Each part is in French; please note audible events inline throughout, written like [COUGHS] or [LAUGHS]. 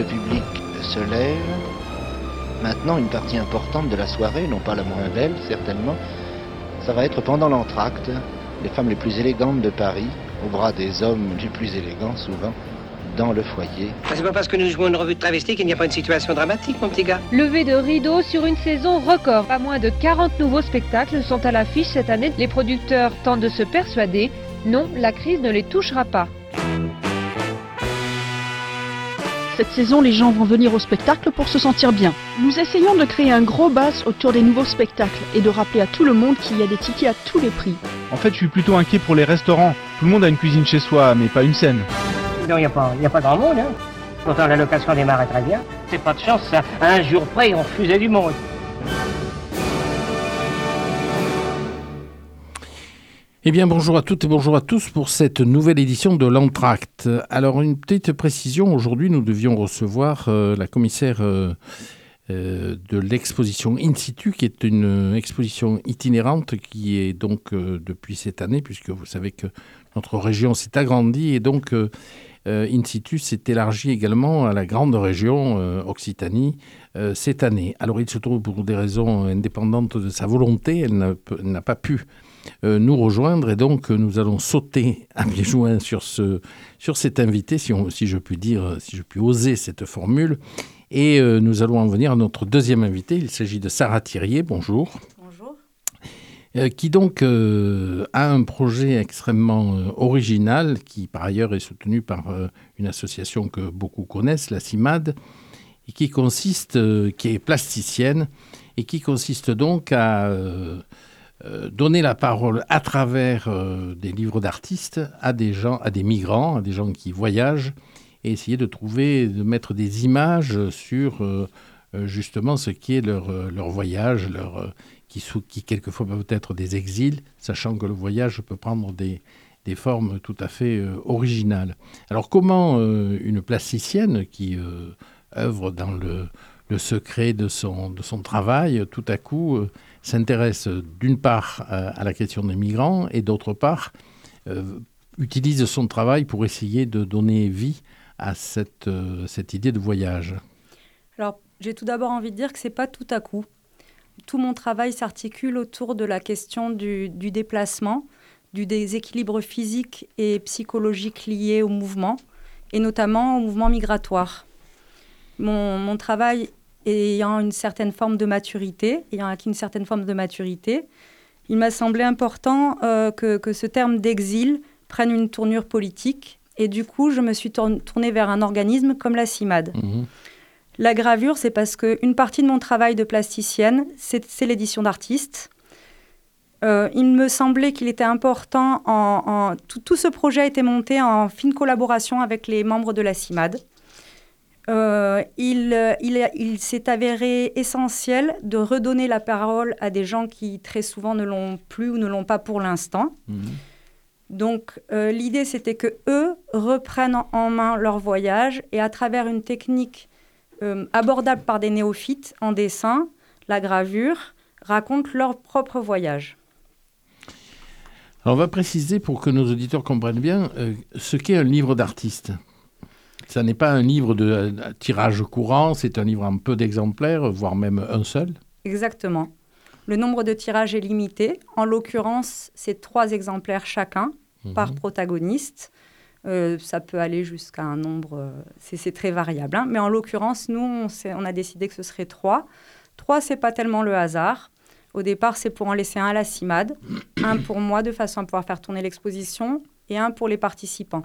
le public se lève. Maintenant, une partie importante de la soirée, non pas la moins belle certainement, ça va être pendant l'entracte, les femmes les plus élégantes de Paris, au bras des hommes les plus élégants souvent, dans le foyer. C'est pas parce que nous jouons une revue de travesti qu'il n'y a pas une situation dramatique, mon petit gars. Levé de rideau sur une saison record. Pas moins de 40 nouveaux spectacles sont à l'affiche cette année. Les producteurs tentent de se persuader. Non, la crise ne les touchera pas. Cette saison, les gens vont venir au spectacle pour se sentir bien. Nous essayons de créer un gros buzz autour des nouveaux spectacles et de rappeler à tout le monde qu'il y a des tickets à tous les prix. En fait, je suis plutôt inquiet pour les restaurants. Tout le monde a une cuisine chez soi, mais pas une scène. Non, il n'y a, pas- y a pas grand monde, hein. Pourtant, la location démarre très bien. C'est pas de chance, ça. À un jour près, on refusait du monde. Eh bien, bonjour à toutes et bonjour à tous pour cette nouvelle édition de l'Entracte. Alors, une petite précision. Aujourd'hui, nous devions recevoir euh, la commissaire euh, euh, de l'exposition In situ, qui est une exposition itinérante qui est donc depuis cette année, puisque vous savez que notre région s'est agrandie et donc In situ s'est élargi également à la grande région Occitanie cette année. Alors, il se trouve pour des raisons indépendantes de sa volonté, elle n'a pas pu nous rejoindre et donc euh, nous allons sauter à pieds [LAUGHS] joints sur, ce, sur cet invité, si, on- si je puis dire, euh, si je puis oser cette formule. Et euh, nous allons en venir à notre deuxième invité. Il s'agit de Sarah Thirier. Bonjour. Bonjour. Euh, qui donc euh, a un projet extrêmement euh, original, qui par ailleurs est soutenu par euh, une association que beaucoup connaissent, la CIMAD, et qui consiste, euh, qui est plasticienne, et qui consiste donc à euh, euh, donner la parole à travers euh, des livres d'artistes à des gens, à des migrants, à des gens qui voyagent, et essayer de trouver, de mettre des images sur euh, euh, justement ce qui est leur, euh, leur voyage, leur, euh, qui, qui quelquefois peuvent être des exils, sachant que le voyage peut prendre des, des formes tout à fait euh, originales. Alors comment euh, une plasticienne qui euh, œuvre dans le, le secret de son, de son travail, tout à coup euh, s'intéresse euh, d'une part à, à la question des migrants et d'autre part euh, utilise son travail pour essayer de donner vie à cette, euh, cette idée de voyage. Alors, j'ai tout d'abord envie de dire que c'est pas tout à coup. Tout mon travail s'articule autour de la question du, du déplacement, du déséquilibre physique et psychologique lié au mouvement, et notamment au mouvement migratoire. Mon, mon travail ayant une certaine forme de maturité, ayant acquis une certaine forme de maturité, il m'a semblé important euh, que, que ce terme d'exil prenne une tournure politique. Et du coup, je me suis tourn- tournée vers un organisme comme la CIMAD. Mhm. La gravure, c'est parce qu'une partie de mon travail de plasticienne, c'est c'est l'édition d'artistes. Euh, il me semblait qu'il était important, en, en- tout, tout ce projet a été monté en fine collaboration avec les membres de la CIMAD. Euh, il euh, il, est- il s'est avéré essentiel de redonner la parole à des gens qui très souvent ne l'ont plus ou ne l'ont pas pour l'instant. Mhm. Donc euh, l'idée c'était que eux reprennent en, main leur voyage et à travers une technique euh, abordable par des néophytes en dessin, la gravure, racontent leur propre voyage. Alors, on va préciser pour que nos auditeurs comprennent bien ce qu'est un livre d'artiste. Ça n'est pas un livre de euh, tirage courant, c'est un livre en peu d'exemplaires, voire même un seul. Exactement. Le nombre de tirages est limité. En l'occurrence, c'est trois exemplaires chacun par protagoniste. Euh, ça peut aller jusqu'à un nombre, euh, c'est très variable. hein. Mais en l'occurrence, nous, on a décidé que ce serait trois. Trois, c'est pas tellement le hasard. Au départ, c'est pour en laisser un à la CIMAD, un pour moi de façon à pouvoir faire tourner l'exposition et un pour les participants.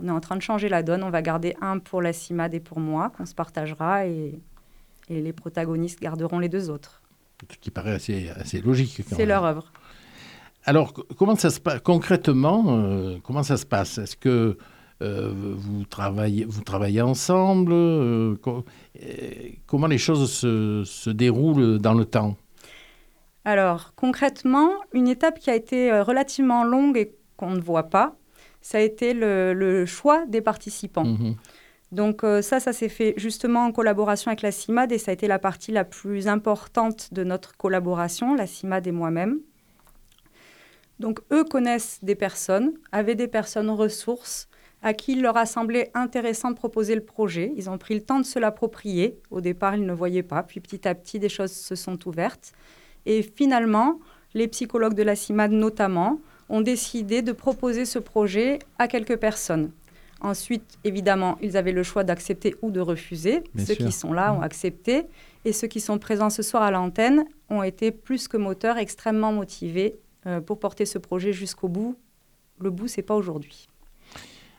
On est en train de changer la donne. On va garder un pour la CIMAD et pour moi, qu'on se partagera et, et les protagonistes garderont les deux autres. Ce qui paraît assez, assez logique. C'est leur œuvre. Alors, co- comment ça se passe concrètement euh, Comment ça se passe? Est-ce que euh, vous, travaillez, vous travaillez ensemble? Euh, co- Comment les choses se, se déroulent dans le temps? Alors, concrètement, une étape qui a été relativement longue et qu'on ne voit pas, ça a été le, le choix des participants. Mhm. Donc euh, ça, ça s'est fait justement en collaboration avec la CIMAD et ça a été la partie la plus importante de notre collaboration, la CIMAD et moi-même. Donc eux connaissent des personnes, avaient des personnes ressources, à qui il leur a semblé intéressant de proposer le projet. Ils ont pris le temps de se l'approprier. Au départ, ils ne voyaient pas, puis petit à petit, des choses se sont ouvertes. Et finalement, les psychologues de la CIMAD notamment ont décidé de proposer ce projet à quelques personnes. Ensuite, évidemment, ils avaient le choix d'accepter ou de refuser. ceux qui sont là ont mmh. accepté. Et ceux qui sont présents ce soir à l'antenne ont été plus que moteurs, extrêmement motivés euh, pour porter ce projet jusqu'au bout. Le bout, c'est pas aujourd'hui.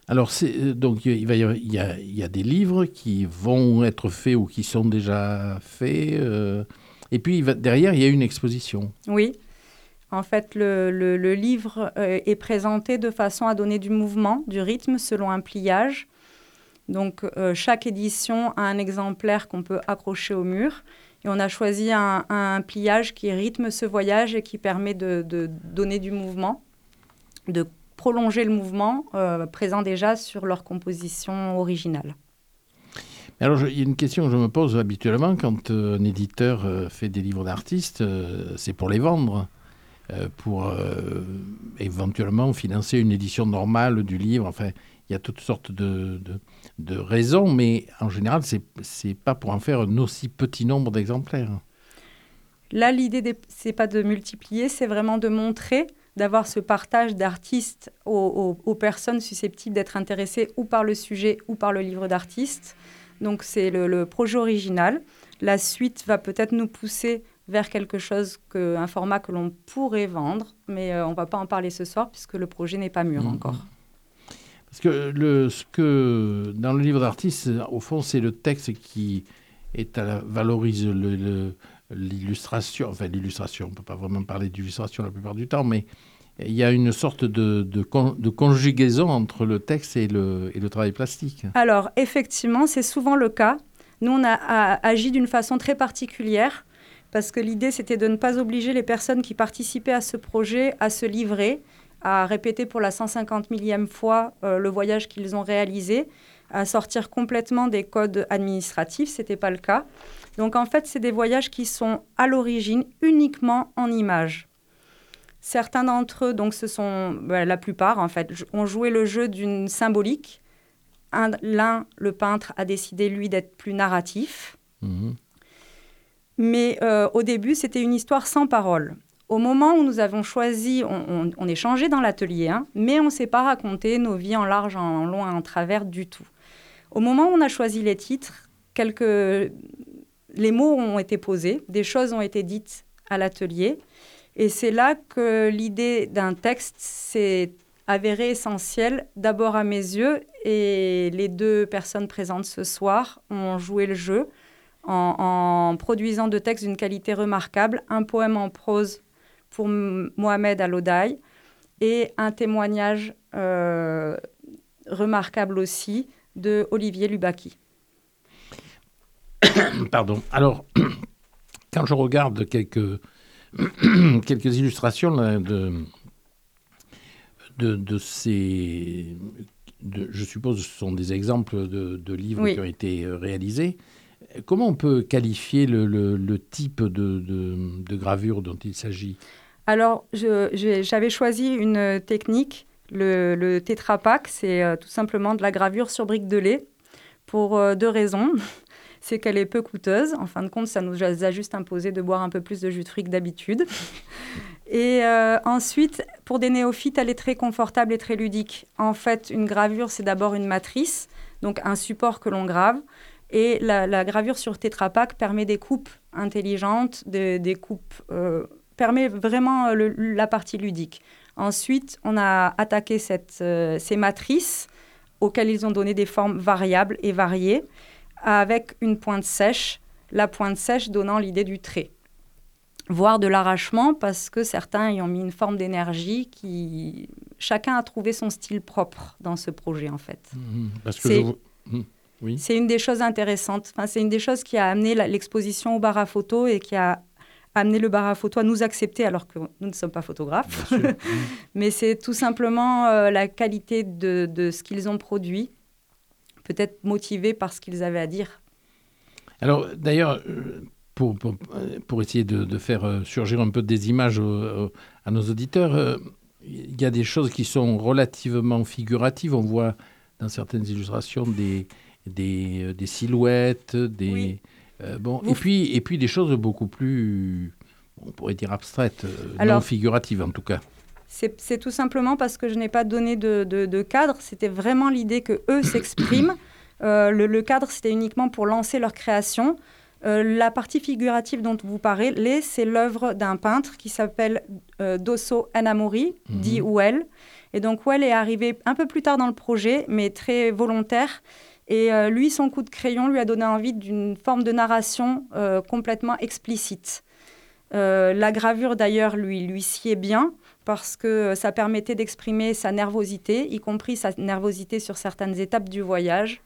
Alors, euh, donc il, va y, il, y a, des livres qui vont être faits ou qui sont déjà faits. Euh, et puis derrière, il y a une exposition. Oui. En fait, le, livre euh, est présenté de façon à donner du mouvement, du rythme selon un pliage. Donc, chaque édition a un exemplaire qu'on peut accrocher au mur. Et on a choisi un, pliage qui rythme ce voyage et qui permet de, donner du mouvement, de prolonger le mouvement euh, présent déjà sur leur composition originale. Alors, il y a une question que je me pose habituellement quand euh, un éditeur euh, fait des livres d'artistes, c'est pour les vendre, pour éventuellement financer une édition normale du livre. Enfin, il y a toutes sortes de, de, raisons, mais en général, ce n'est pas pour en faire un aussi petit nombre d'exemplaires. Là, l'idée, c'est pas de multiplier, c'est vraiment de montrer d'avoir ce partage d'artistes aux, personnes susceptibles d'être intéressées ou par le sujet ou par le livre d'artistes. Donc c'est le, projet original. La suite va peut-être nous pousser vers quelque chose, que, un format que l'on pourrait vendre, mais euh, on ne va pas en parler ce soir puisque le projet n'est pas mûr mmh. encore. Parce que, le, ce que dans le livre d'artiste, au fond, c'est le texte qui est à valorise l'illustration. Enfin, l'illustration, on ne peut pas vraiment parler d'illustration la plupart du temps, mais il y a une sorte de, de, conjugaison entre le texte et le, et le travail plastique. Alors, effectivement, c'est souvent le cas. Nous, on a, agi d'une façon très particulière parce que l'idée, c'était de ne pas obliger les personnes qui participaient à ce projet à se livrer, à répéter pour la 150 millième fois euh, le voyage qu'ils ont réalisé, à sortir complètement des codes administratifs. Ce n'était pas le cas. Donc, en fait, c'est des voyages qui sont à l'origine uniquement en images. Certains d'entre eux, donc ce sont bah, la plupart en fait, ont joué le jeu d'une symbolique. L'un, le peintre, a décidé lui d'être plus narratif. Mhm. Mais euh, au début, c'était une histoire sans parole. Au moment où nous avons choisi, on, on, est changé dans l'atelier, hein, mais on ne s'est pas raconté nos vies en large, en long en travers du tout. Au moment où on a choisi les titres, quelques... les mots ont été posés, des choses ont été dites à l'atelier. Et c'est là que l'idée d'un texte s'est avérée essentielle, d'abord à mes yeux, et les deux personnes présentes ce soir ont joué le jeu en, produisant deux textes d'une qualité remarquable, un poème en prose pour Mohamed Alodai et un témoignage euh, remarquable aussi de Olivier Lubaki. [COUGHS] Pardon. Alors, [COUGHS] quand je regarde quelques [COUGHS] quelques illustrations de, de, ces. je suppose que ce sont des exemples de, livres qui ont été euh, réalisés. Comment on peut qualifier le, le, type de, de, gravure dont il s'agit? Alors, j'avais choisi une technique, le, le c'est euh, tout simplement de la gravure sur brique de lait, pour euh, deux raisons [LAUGHS] c'est qu'elle est peu coûteuse. En fin de compte, ça nous a juste imposé de boire un peu plus de jus de fruits que d'habitude. [LAUGHS] Et euh, ensuite, pour des néophytes, elle est très confortable et très ludique. En fait, une gravure, c'est d'abord une matrice, donc un support que l'on grave. Et la, gravure sur Tetra Pak permet des coupes intelligentes, des, coupes, euh, permet vraiment la partie ludique. Ensuite, on a attaqué cette, euh, ces matrices auxquelles ils ont donné des formes variables et variées avec une pointe sèche, la pointe sèche donnant l'idée du trait voire de l'arrachement parce que certains y ont mis une forme d'énergie qui chacun a trouvé son style propre dans ce projet en fait. Mmh, parce que mmh, oui. C'est une des choses intéressantes. Enfin, c'est une des choses qui a amené l'exposition au bar à photo et qui a amené le bar à photo à nous accepter alors que nous ne sommes pas photographes. [LAUGHS] Mais c'est tout simplement euh, la qualité de, de ce qu'ils ont produit peut-être motivés par ce qu'ils avaient à dire. Alors d'ailleurs, euh, pour, pour, essayer de, faire euh, surgir un peu des images à nos auditeurs, euh, il y a des choses qui sont relativement figuratives. On voit dans certaines illustrations des, des, des silhouettes, des. bon, et, puis, et puis des choses beaucoup plus, on pourrait dire abstraites, non figuratives en tout cas. C'est tout simplement parce que je n'ai pas donné de, de, cadre. C'était vraiment l'idée que eux [COUGHS] s'expriment. Euh, le, cadre, c'était uniquement pour lancer leur création. Euh, la partie figurative dont vous parlez, c'est l'œuvre d'un peintre qui s'appelle euh, Dosso Anamori, mhm. dit Well. Et donc Well est arrivé un peu plus tard dans le projet, mais très volontaire. Et lui, son coup de crayon lui a donné envie d'une forme de narration complètement explicite. la gravure, d'ailleurs, lui, lui sied bien parce que ça permettait d'exprimer sa nervosité, y compris sa nervosité sur certaines étapes du voyage.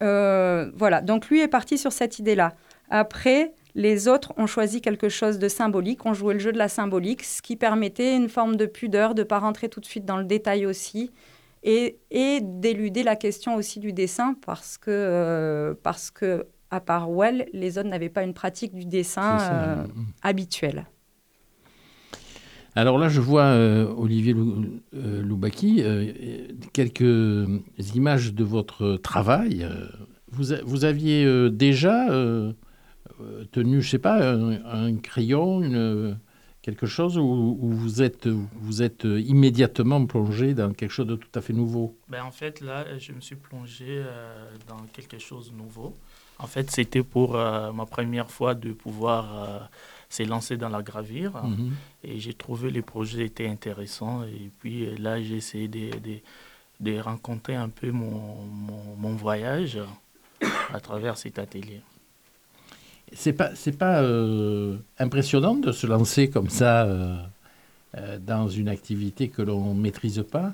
Euh, voilà, donc lui est parti sur cette idée-là. Après, les autres ont choisi quelque chose de symbolique, ont joué le jeu de la symbolique, ce qui permettait une forme de pudeur, de ne pas rentrer tout de suite dans le détail aussi, et, d'éluder la question aussi du dessin, parce que, euh, parce que à part Well, les autres n'avaient pas une pratique du dessin euh, habituelle. Alors là, je vois euh, Olivier euh, Loubaki, quelques images de votre travail. Vous, vous aviez déjà tenu, je sais pas, un, crayon, une, quelque chose, ou, vous, êtes, vous êtes immédiatement plongé dans quelque chose de tout à fait nouveau? Ben, En fait, là, je me suis plongé dans quelque chose de nouveau. En fait, c'était pour ma première fois de pouvoir s'est lancé dans la gravure mhm. et j'ai trouvé les projets étaient intéressants. Et puis euh, là, j'ai essayé de, de, de, rencontrer un peu mon, mon, voyage à travers cet atelier. C'est pas, c'est pas euh, impressionnant de se lancer comme ça euh, dans une activité que l'on maîtrise pas?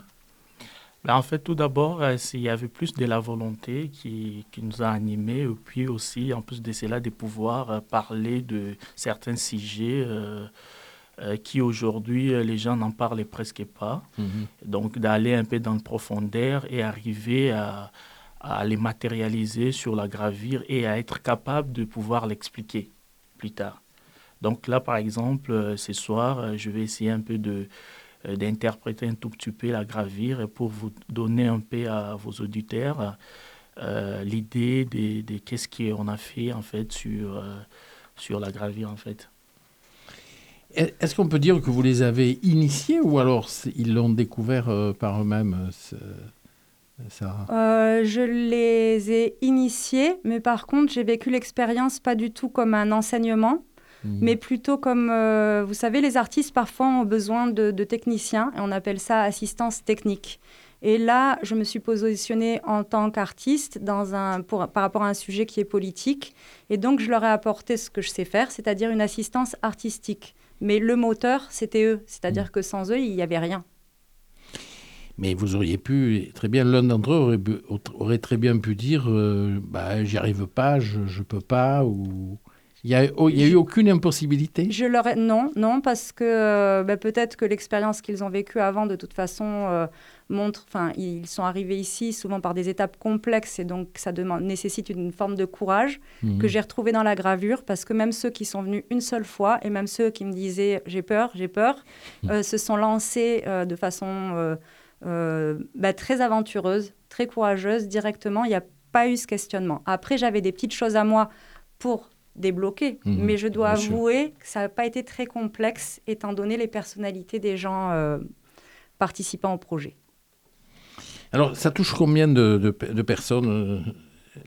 Ben, en fait, tout d'abord, euh, il y avait plus de la volonté qui, qui, nous a animés, et puis aussi, en plus de cela, de pouvoir euh, parler de certains sujets euh, qui aujourd'hui, les gens n'en parlaient presque pas. Mhm. Donc, d'aller un peu dans le profondeur et arriver à, à, les matérialiser sur la gravure et à être capable de pouvoir l'expliquer plus tard. Donc là, par exemple, ce soir, je vais essayer un peu de euh, d'interpréter un tout petit peu la gravure pour vous donner un peu à vos auditeurs euh, l'idée de, de qu'est-ce qu'on a fait en fait sur, euh, sur la gravure en fait. Est-ce qu'on peut dire que vous les avez initiés ou alors ils l'ont découvert par eux-mêmes ça... je les ai initiés, mais par contre, j'ai vécu l'expérience pas du tout comme un enseignement, Mhm. mais plutôt comme, euh, vous savez, les artistes parfois ont besoin de, techniciens, et on appelle ça assistance technique. Et là, je me suis positionnée en tant qu'artiste dans un, par rapport à un sujet qui est politique. Et donc, je leur ai apporté ce que je sais faire, c'est-à-dire une assistance artistique. Mais le moteur, c'était eux. C'est-à-dire mhm. que sans eux, il n'y avait rien. Mais vous auriez pu, très bien, l'un d'entre eux aurait, très bien pu dire euh, bah, j'y arrive pas, je ne peux pas, ou il n'y a, oh, a, eu aucune impossibilité? Je leur Non, non, parce que euh, bah, peut-être que l'expérience qu'ils ont vécue avant, de toute façon, euh, montre. Enfin, ils sont arrivés ici souvent par des étapes complexes et donc ça demande, nécessite une forme de courage mhm. que j'ai retrouvé dans la gravure parce que même ceux qui sont venus une seule fois et même ceux qui me disaient j'ai peur, j'ai peur, mhm. euh, se sont lancés de façon bah, très aventureuse, très courageuse directement. Il n'y a pas eu ce questionnement. Après, j'avais des petites choses à moi pour débloqué. Mhm, mais je dois avouer que ça n'a pas été très complexe étant donné les personnalités des gens euh, participant au projet. Alors, ça touche combien de, personnes euh,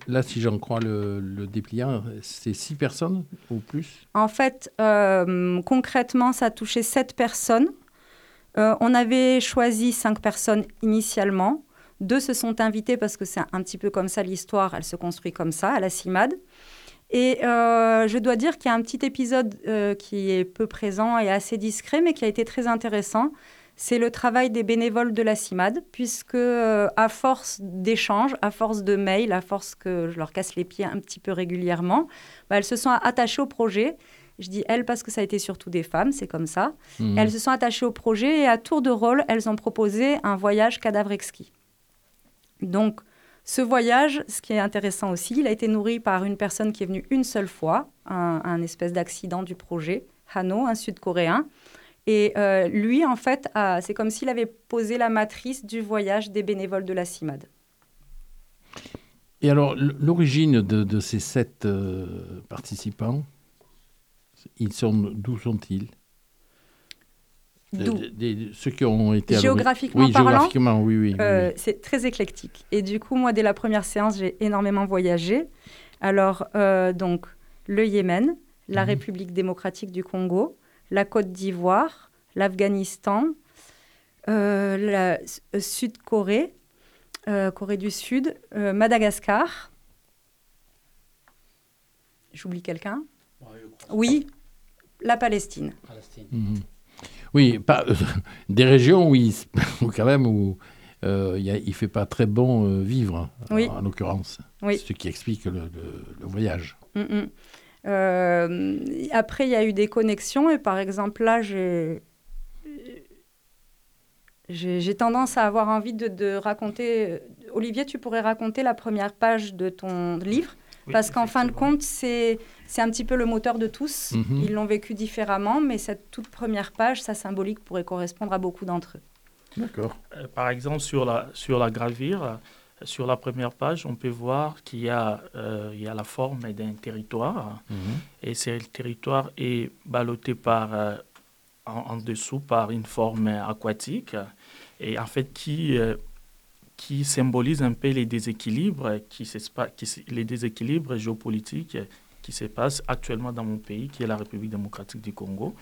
Là, si j'en crois le, le dépliant, c'est six personnes ou plus? En fait, euh, concrètement, ça a touché sept personnes. On avait choisi cinq personnes initialement. Deux se sont invités parce que c'est un petit peu comme ça l'histoire, elle se construit comme ça, à la CIMAD. Et euh, je dois dire qu'il y a un petit épisode euh, qui est peu présent et assez discret, mais qui a été très intéressant. C'est le travail des bénévoles de la CIMAD, puisque euh, à force d'échanges, à force de mails, à force que je leur casse les pieds un petit peu régulièrement, bah, elles se sont attachées au projet. Je dis elles parce que ça a été surtout des femmes, c'est comme ça. Mmh. Elles se sont attachées au projet et à tour de rôle, elles ont proposé un voyage cadavre exquis. Donc, ce voyage, ce qui est intéressant aussi, il a été nourri par une personne qui est venue une seule fois, un, espèce d'accident du projet, Hano, un Sud-Coréen. Et euh, lui, en fait, c'est comme s'il avait posé la matrice du voyage des bénévoles de la CIMAD. Et alors, l'origine de, ces sept euh, participants, ils sont d'où sont-ils? D'où? Ceux qui ont été... Géographiquement oui, parlant, géographiquement, oui, oui, euh, C'est très éclectique. Et du coup, moi, dès la première séance, j'ai énormément voyagé. Alors, donc, le Yémen, la mhm. République démocratique du Congo, la Côte d'Ivoire, l'Afghanistan, euh, la euh, Sud-Corée, euh, Corée du Sud, Madagascar. J'oublie quelqu'un Oui, la Palestine. Mhm. Oui, pas, [LAUGHS] des régions, oui, [LAUGHS] quand même, où il ne fait pas très bon vivre, en, l'occurrence. Oui. Ce qui explique le, voyage. Mm, mm. Euh, après, il y a eu des connexions et par exemple, là, j'ai j'ai tendance à avoir envie de, raconter. Olivier, tu pourrais raconter la première page de ton livre, parce qu'en fin de compte, c'est un petit peu le moteur de tous. Mhm. Ils l'ont vécu différemment, mais cette toute première page, sa symbolique pourrait correspondre à beaucoup d'entre eux. D'accord. Euh, par exemple, sur la, sur la gravure, sur la première page, on peut voir qu'il y, a, euh, il y a la forme d'un territoire. Mhm. Et ce territoire est ballotté par, euh, en, dessous par une forme aquatique. Et en fait, qui, euh, qui symbolise un peu les déséquilibres, qui, qui, les déséquilibres géopolitiques qui se passent actuellement dans mon pays, qui est la République démocratique du Congo.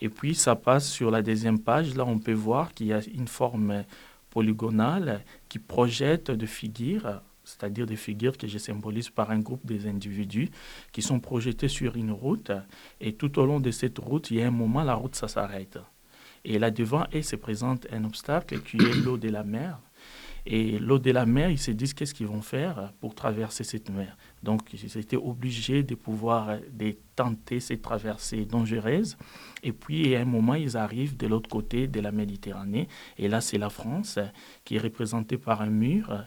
Et puis, ça passe sur la deuxième page. Là, on peut voir qu'il y a une forme polygonale qui projette des figures, c'est-à-dire des figures que je symbolise par un groupe des individus qui sont projetés sur une route. Et tout au long de cette route, il y a un moment, la route, ça s'arrête. Et là devant, il se présente un obstacle qui est l'eau de la mer. Et l'eau de la mer, ils se disent qu'est-ce qu'ils vont faire pour traverser cette mer? Donc, ils étaient obligés de pouvoir de tenter cette traversée dangereuse. Et puis, à un moment, ils arrivent de l'autre côté de la Méditerranée. Et là, c'est la France qui est représentée par un mur,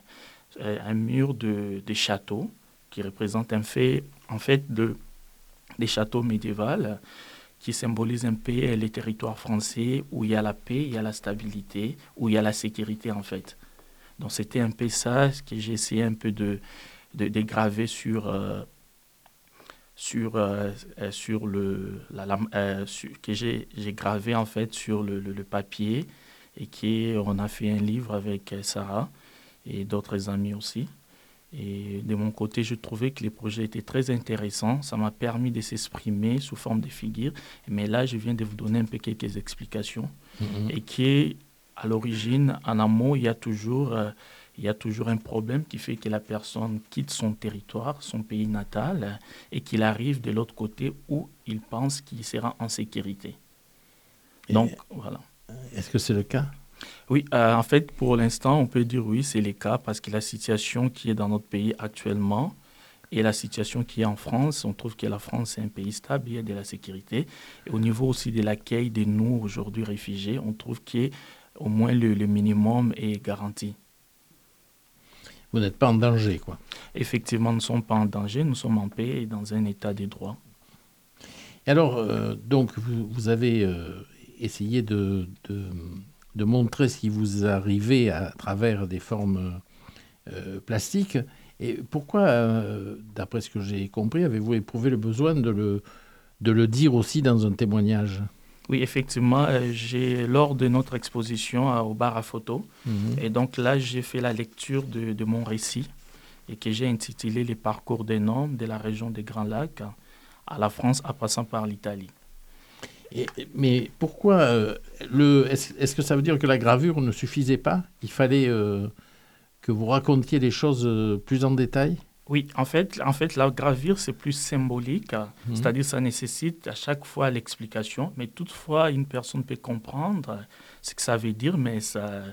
euh, un mur de, de châteaux qui représente un fait, en fait de, des châteaux médiévaux qui symbolisent un peu les territoires français où il y a la paix, il y a la stabilité, où il y a la sécurité en fait. Donc c'était un peu ça que j'ai essayé un peu de, de, graver sur, euh, sur, euh, euh, sur le, la, que j'ai gravé en fait sur le, le, papier et qui on a fait un livre avec Sarah et d'autres amis aussi. Et de mon côté, je trouvais que les projets étaient très intéressants. Ça m'a permis de s'exprimer sous forme de figures. Mais là, je viens de vous donner un peu quelques explications. Mm-hmm. Et qui à l'origine, en amont, il y a toujours, euh, il y a toujours un problème qui fait que la personne quitte son territoire, son pays natal, et qu'il arrive de l'autre côté où il pense qu'il sera en sécurité. Donc, voilà. Est-ce que c'est le cas? Oui, euh, en fait, pour l'instant, on peut dire oui, c'est le cas, parce que la situation qui est dans notre pays actuellement, et la situation qui est en France, on trouve que la France est un pays stable, il y a de la sécurité. Et au niveau aussi de l'accueil de nous aujourd'hui réfugiés, on trouve que au moins le, minimum est garanti. Vous n'êtes pas en danger, quoi. Effectivement, nous ne sommes pas en danger, nous sommes en paix et dans un état de droit. Et alors, euh, donc, vous, avez euh, essayé de, de, montrer ce qui vous arrivait à travers des formes euh, plastiques. Et pourquoi, d'après ce que j'ai compris, avez-vous éprouvé le besoin de le, de le dire aussi dans un témoignage? Oui, effectivement, euh, j'ai lors de notre exposition au bar à photo, mhm. et donc là, j'ai fait la lecture de, de, mon récit et que j'ai intitulé Les parcours des noms de la région des Grands Lacs à la France en passant par l'Italie. Mais pourquoi euh, le Est-ce que ça veut dire que la gravure ne suffisait pas? Il fallait euh, que vous racontiez les choses plus en détail? Oui, en fait, en fait, la gravure, c'est plus symbolique, mhm. c'est-à-dire ça nécessite à chaque fois l'explication, mais toutefois, une personne peut comprendre ce que ça veut dire, mais ça,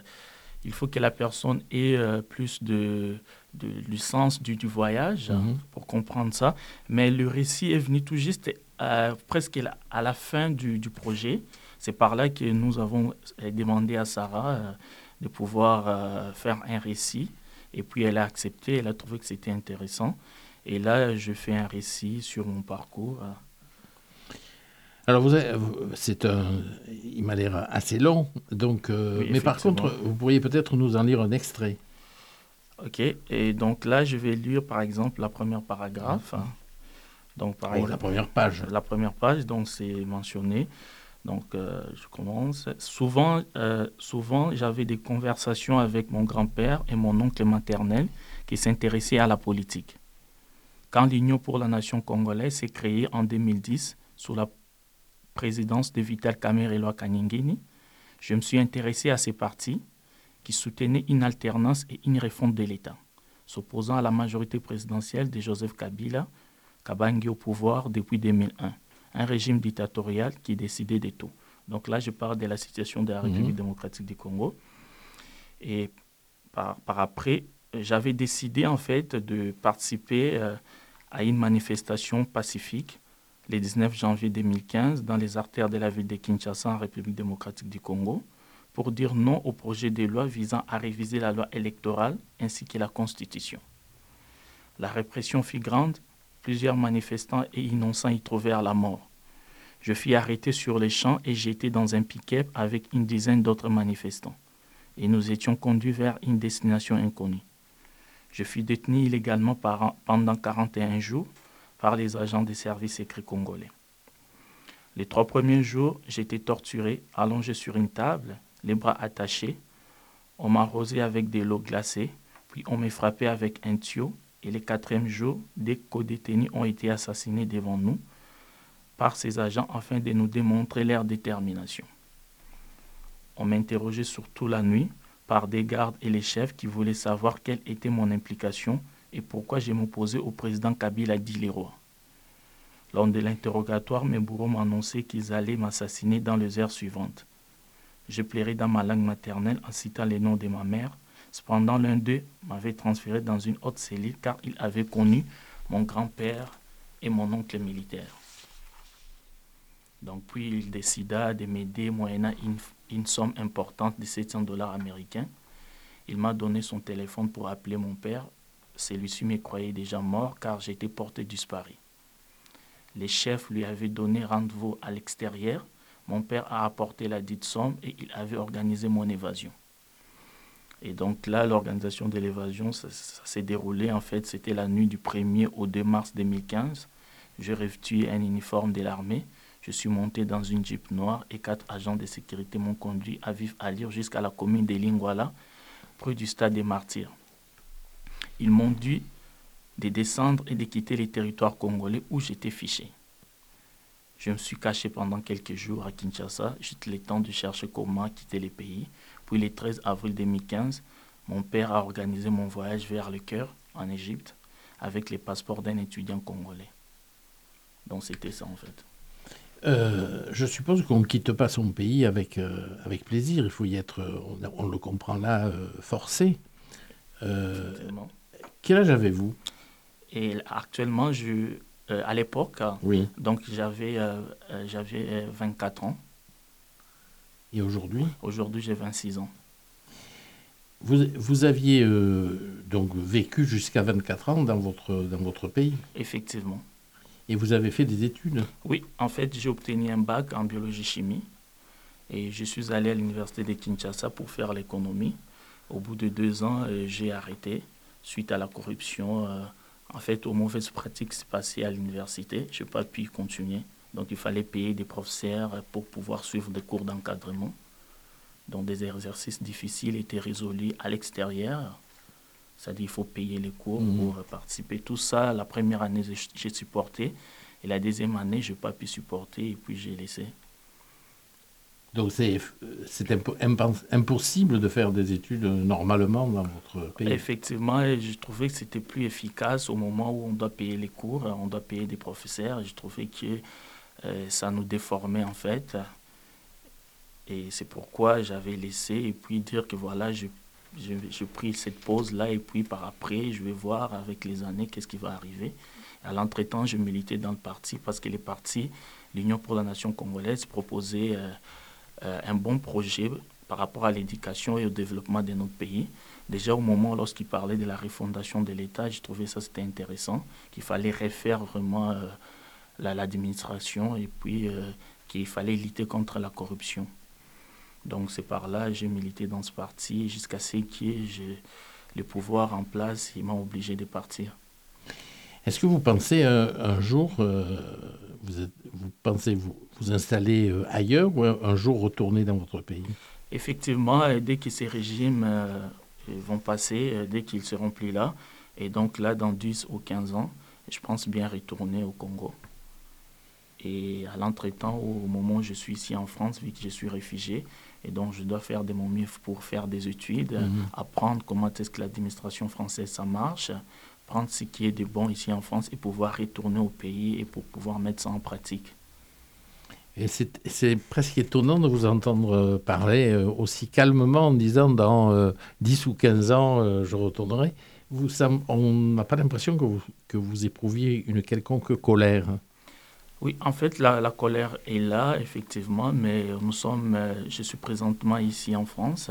il faut que la personne ait euh, plus de, de, du sens du, du voyage mhm. pour comprendre ça. Mais le récit est venu tout juste euh, presque à la fin du, du projet. C'est par là que nous avons demandé à Sarah euh, de pouvoir faire un récit et puis elle a accepté, elle a trouvé que c'était intéressant. Et là, je fais un récit sur mon parcours. Alors, vous c'est un, il m'a l'air assez long, donc, euh, mais par contre, vous pourriez peut-être nous en lire un extrait. Ok, et donc là, je vais lire par exemple la première paragraphe. Donc, par oh, la première page. La première page, donc c'est mentionné. Donc, euh, je commence. Souvent, euh, souvent j'avais des conversations avec mon grand-père et mon oncle maternel qui s'intéressaient à la politique. Quand l'Union pour la nation congolaise s'est créée en 2010 sous la présidence de Vital Kamerhe Kanyingeni, je me suis intéressé à ces partis qui soutenaient une alternance et une réforme de l'État, s'opposant à la majorité présidentielle de Joseph Kabila, Kabangi au pouvoir depuis 2001, un régime dictatorial qui décidait de tout. Donc là, je parle de la situation de la mhm. République démocratique du Congo. Et par, par après, j'avais décidé en fait de participer euh, à une manifestation pacifique le 19 janvier 2015 dans les artères de la ville de Kinshasa en République démocratique du Congo pour dire non au projet de loi visant à réviser la loi électorale ainsi que la Constitution. La répression fut grande, plusieurs manifestants et innocents y trouvèrent la mort. Je fus arrêté sur les champs et j'étais dans un pick-up avec une dizaine d'autres manifestants. Et nous étions conduits vers une destination inconnue. Je fus détenu illégalement pendant 41 jours par les agents des services secrets congolais. Les trois premiers jours, j'étais torturé, allongé sur une table, les bras attachés. On m'a arrosé avec de l'eau glacée, puis on m'a frappé avec un tuyau. Et le quatrième jour, des co-détenus ont été assassinés devant nous par ces agents afin de nous démontrer leur détermination. On m'a interrogé surtout la nuit par des gardes et les chefs qui voulaient savoir quelle était mon implication et pourquoi je m'opposais au président Kabila Dileroy. Lors de l'interrogatoire, mes bourreaux annoncé qu'ils allaient m'assassiner dans les heures suivantes. Je plairais dans ma langue maternelle en citant les noms de ma mère. Cependant, l'un d'eux m'avait transféré dans une haute cellule car il avait connu mon grand-père et mon oncle militaire. Donc, puis il décida de m'aider moyennant une, somme importante de 700 dollars américains. Il m'a donné son téléphone pour appeler mon père. Celui-ci me croyait déjà mort car j'étais porté disparu. Les chefs lui avaient donné rendez-vous à l'extérieur. Mon père a apporté la dite somme et il avait organisé mon évasion. Et donc là, l'organisation de l'évasion, ça, s'est déroulé. En fait, c'était la nuit du 1er au 2 mars 2015. J'ai revêtu un uniforme de l'armée. Je suis monté dans une jeep noire et quatre agents de sécurité m'ont conduit à vivre à lire jusqu'à la commune de Lingwala, près du stade des Martyrs. Ils m'ont dit de descendre et de quitter les territoires congolais où j'étais fiché. Je me suis caché pendant quelques jours à Kinshasa, juste le temps de chercher comment quitter le pays. Puis le 13 avril 2015, mon père a organisé mon voyage vers le cœur, en Égypte, avec les passeports d'un étudiant congolais. Donc c'était ça en fait. Euh, je suppose qu'on ne quitte pas son pays avec, euh, avec plaisir. Il faut y être, on, le comprend là, euh, forcé. quel âge avez-vous? Et actuellement, je, à l'époque, oui. donc j'avais, j'avais 24 ans. Et aujourd'hui Aujourd'hui, j'ai 26 ans. Vous, vous aviez donc vécu jusqu'à 24 ans dans votre, dans votre pays Effectivement. Et vous avez fait des études? Oui, en fait, j'ai obtenu un bac en biologie-chimie et je suis allé à l'université de Kinshasa pour faire l'économie. Au bout de deux ans, euh, j'ai arrêté suite à la corruption. Euh, en fait, aux mauvaises pratiques qui se passaient à l'université, je n'ai pas pu continuer. Donc, il fallait payer des professeurs pour pouvoir suivre des cours d'encadrement. Donc, des exercices difficiles étaient résolus à l'extérieur c'est-à-dire qu'il faut payer les cours mhm. pour participer. Tout ça, la première année, j'ai supporté. Et la deuxième année, je n'ai pas pu supporter et puis j'ai laissé. Donc c'est impossible de faire des études normalement dans votre pays? Effectivement, je trouvais que c'était plus efficace au moment où on doit payer les cours, on doit payer des professeurs. Je trouvais que euh, ça nous déformait en fait. Et c'est pourquoi j'avais laissé et puis dire que voilà, je j'ai pris cette pause-là et puis par après, je vais voir avec les années qu'est-ce qui va arriver. À l'entretemps, je militais dans le parti parce que les partis, l'Union pour la nation congolaise, proposait euh, euh, un bon projet par rapport à l'éducation et au développement de notre pays. Déjà au moment lorsqu'il parlait de la refondation de l'État, j'ai trouvé ça c'était intéressant, qu'il fallait refaire vraiment euh, l'administration et puis qu'il fallait lutter contre la corruption. Donc c'est par là j'ai milité dans ce parti jusqu'à ce que j'ai le pouvoir en place, il m'a obligé de partir. Est-ce que vous pensez un jour, vous, vous, pensez vous, vous installer ailleurs ou un jour retourner dans votre pays? Effectivement, dès que ces régimes vont passer, dès qu'ils seront plus là, et donc là, dans 10 ou 15 ans, je pense bien retourner au Congo. Et à l'entretemps, au moment où je suis ici en France, vu que je suis réfugié, et donc je dois faire de mon mieux pour faire des études, mhm. apprendre comment est-ce que l'administration française ça marche, prendre ce qui est de bon ici en France et pouvoir retourner au pays et pour pouvoir mettre ça en pratique. Et c'est presque étonnant de vous entendre euh, parler euh, aussi calmement en disant dans 10 euh, ou 15 ans, je retournerai vous, on n'a pas l'impression que vous, que vous éprouviez une quelconque colère. Oui, en fait, la, la, colère est là, effectivement, mais nous sommes, euh, je suis présentement ici en France,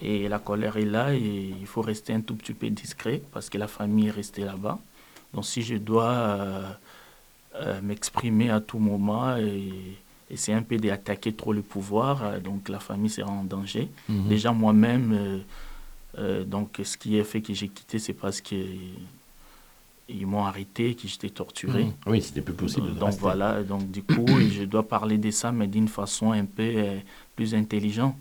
et la colère est là, et il faut rester un tout petit peu discret, parce que la famille est restée là-bas. Donc si je dois euh, euh, m'exprimer à tout moment et essayer un peu d'attaquer trop le pouvoir, donc la famille sera en danger. Mhm. Déjà moi-même euh, donc, ce qui a fait que j'ai quitté, c'est parce qu'ils m'ont arrêté, que j'étais torturé. Mmh. Oui, c'était plus possible. donc voilà, donc du coup, [COUGHS] je dois parler de ça, mais d'une façon un peu euh, plus intelligente.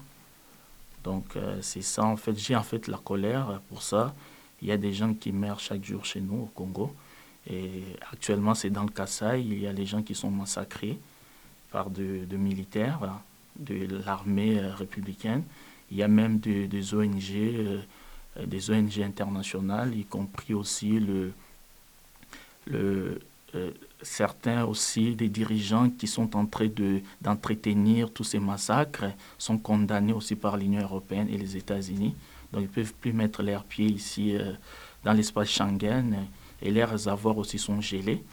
Donc euh, c'est ça, en fait, j'ai en fait la colère pour ça. Il y a des gens qui meurent chaque jour chez nous au Congo. Et actuellement, c'est dans le Kassai, il y a des gens qui sont massacrés par des de militaires de l'armée républicaine. Il y a même des, ONG, euh, des ONG internationales, y compris aussi le, euh, certains aussi des dirigeants qui sont en train d'entretenir tous ces massacres sont condamnés aussi par l'Union européenne et les États-Unis. Donc ils ne peuvent plus mettre leurs pieds ici euh, dans l'espace Schengen et leurs avoirs aussi sont gelés.